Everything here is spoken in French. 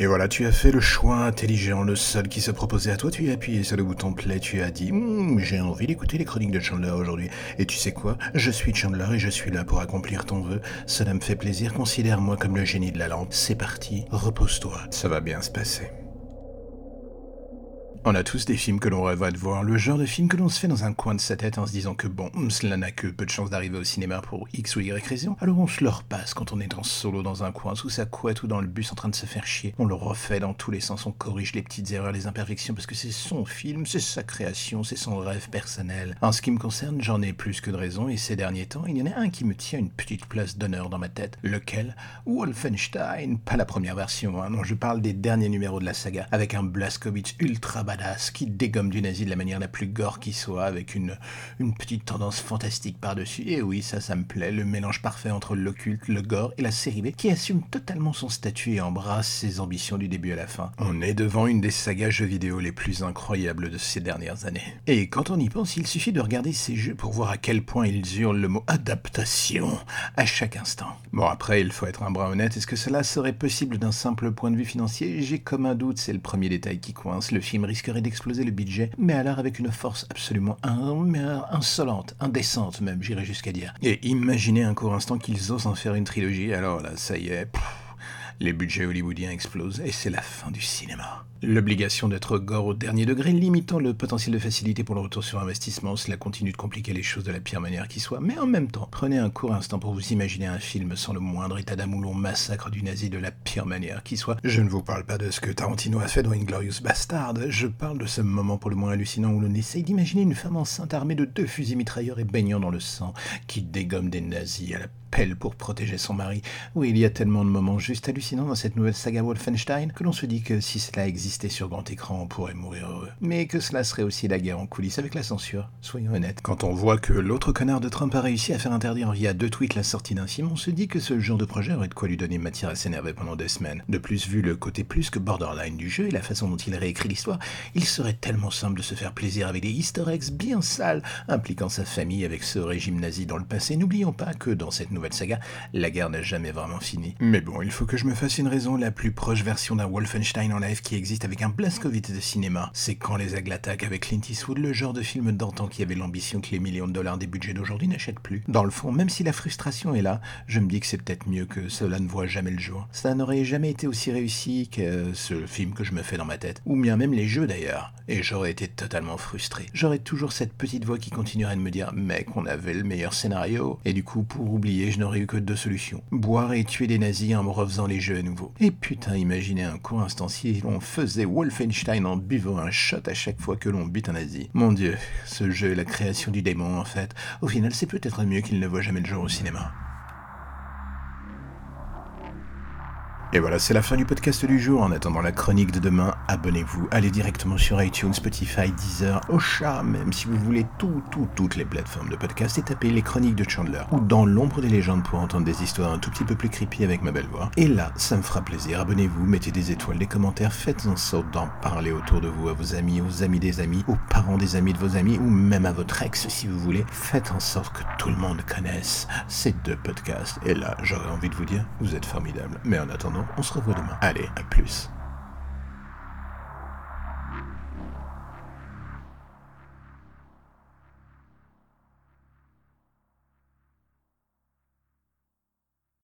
Et voilà, tu as fait le choix intelligent, le seul qui se proposait à toi, tu as appuyé sur le bouton play, tu as dit Hum, j'ai envie d'écouter les chroniques de Chandler aujourd'hui. Et tu sais quoi? Je suis Chandler et je suis là pour accomplir ton vœu. Cela me fait plaisir, considère-moi comme le génie de la lampe. C'est parti, repose-toi, ça va bien se passer. On a tous des films que l'on rêve de voir, le genre de film que l'on se fait dans un coin de sa tête en se disant que bon, cela n'a que peu de chance d'arriver au cinéma pour X ou Y raison, alors on se le repasse quand on est en solo dans un coin, sous sa couette ou dans le bus en train de se faire chier. On le refait dans tous les sens, on corrige les petites erreurs, les imperfections, parce que c'est son film, c'est sa création, c'est son rêve personnel. En ce qui me concerne, j'en ai plus que de raison, et ces derniers temps, il y en a un qui me tient une petite place d'honneur dans ma tête. Lequel? Wolfenstein, pas la première version, hein, non, je parle des derniers numéros de la saga, avec un Blaskowitz ultra badass qui dégomme du nazi de la manière la plus gore qui soit, avec une, une petite tendance fantastique par-dessus. Et oui, ça, ça me plaît, le mélange parfait entre l'occulte, le gore et la série B, qui assume totalement son statut et embrasse ses ambitions du début à la fin. On est devant une des sagas jeux vidéo les plus incroyables de ces dernières années. Et quand on y pense, il suffit de regarder ces jeux pour voir à quel point ils hurlent le mot adaptation à chaque instant. Bon, après, il faut être un bras honnête. Est-ce que cela serait possible d'un simple point de vue financier? J'ai comme un doute, c'est le premier détail qui coince. Le film risquerait d'exploser le budget, mais alors avec une force absolument insolente, indécente même, j'irais jusqu'à dire. Et imaginez un court instant qu'ils osent en faire une trilogie, alors là, ça y est, les budgets hollywoodiens explosent et c'est la fin du cinéma. L'obligation d'être gore au dernier degré, limitant le potentiel de facilité pour le retour sur investissement, cela continue de compliquer les choses de la pire manière qui soit, mais en même temps, prenez un court instant pour vous imaginer un film sans le moindre état d'âme où l'on massacre du nazi de la pire manière qui soit. Je ne vous parle pas de ce que Tarantino a fait dans Inglorious Bastard, je parle de ce moment pour le moins hallucinant où l'on essaye d'imaginer une femme enceinte armée de deux fusils mitrailleurs et baignant dans le sang, qui dégomme des nazis à la pelle pour protéger son mari. Oui, il y a tellement de moments juste hallucinants dans cette nouvelle saga Wolfenstein que l'on se dit que si cela existe sur grand écran, on pourrait mourir heureux. Mais que cela serait aussi la guerre en coulisses avec la censure, soyons honnêtes. Quand on voit que l'autre connard de Trump a réussi à faire interdire via deux tweets la sortie d'un film, on se dit que ce genre de projet aurait de quoi lui donner matière à s'énerver pendant des semaines. De plus, vu le côté plus que borderline du jeu et la façon dont il réécrit l'histoire, il serait tellement simple de se faire plaisir avec des easter bien sales impliquant sa famille avec ce régime nazi dans le passé. N'oublions pas que dans cette nouvelle saga, la guerre n'a jamais vraiment fini. Mais bon, il faut que je me fasse une raison, la plus proche version d'un Wolfenstein en live qui existe avec un Blaskowitz de cinéma. C'est quand les aigles attaquent avec Clint Eastwood, le genre de film d'antan qui avait l'ambition que les millions de dollars des budgets d'aujourd'hui n'achètent plus. Dans le fond, même si la frustration est là, je me dis que c'est peut-être mieux que cela ne voit jamais le jour. Ça n'aurait jamais été aussi réussi que ce film que je me fais dans ma tête. Ou bien même les jeux d'ailleurs. Et j'aurais été totalement frustré. J'aurais toujours cette petite voix qui continuerait de me dire Mec, on avait le meilleur scénario. Et du coup, pour oublier, je n'aurais eu que deux solutions. Boire et tuer des nazis en me refaisant les jeux à nouveau. Et putain, imaginez un court instant si on faisait Wolfenstein en buvant un shot à chaque fois que l'on bute un nazi. Mon dieu, ce jeu est la création du démon en fait. Au final, c'est peut-être mieux qu'il ne voit jamais le jour au cinéma. Et voilà, c'est la fin du podcast du jour. En attendant la chronique de demain, abonnez-vous. Allez directement sur iTunes, Spotify, Deezer, Ocha, même si vous voulez tout, tout, toutes les plateformes de podcast et tapez les chroniques de Chandler ou dans l'ombre des légendes pour entendre des histoires un tout petit peu plus creepy avec ma belle voix. Et là, ça me fera plaisir. Abonnez-vous, mettez des étoiles, des commentaires, faites en sorte d'en parler autour de vous à vos amis, aux amis des amis, aux parents des amis de vos amis ou même à votre ex si vous voulez. Faites en sorte que tout le monde connaisse ces deux podcasts. Et là, j'aurais envie de vous dire, vous êtes formidables. Mais en attendant, on se revoit demain. Allez, à plus.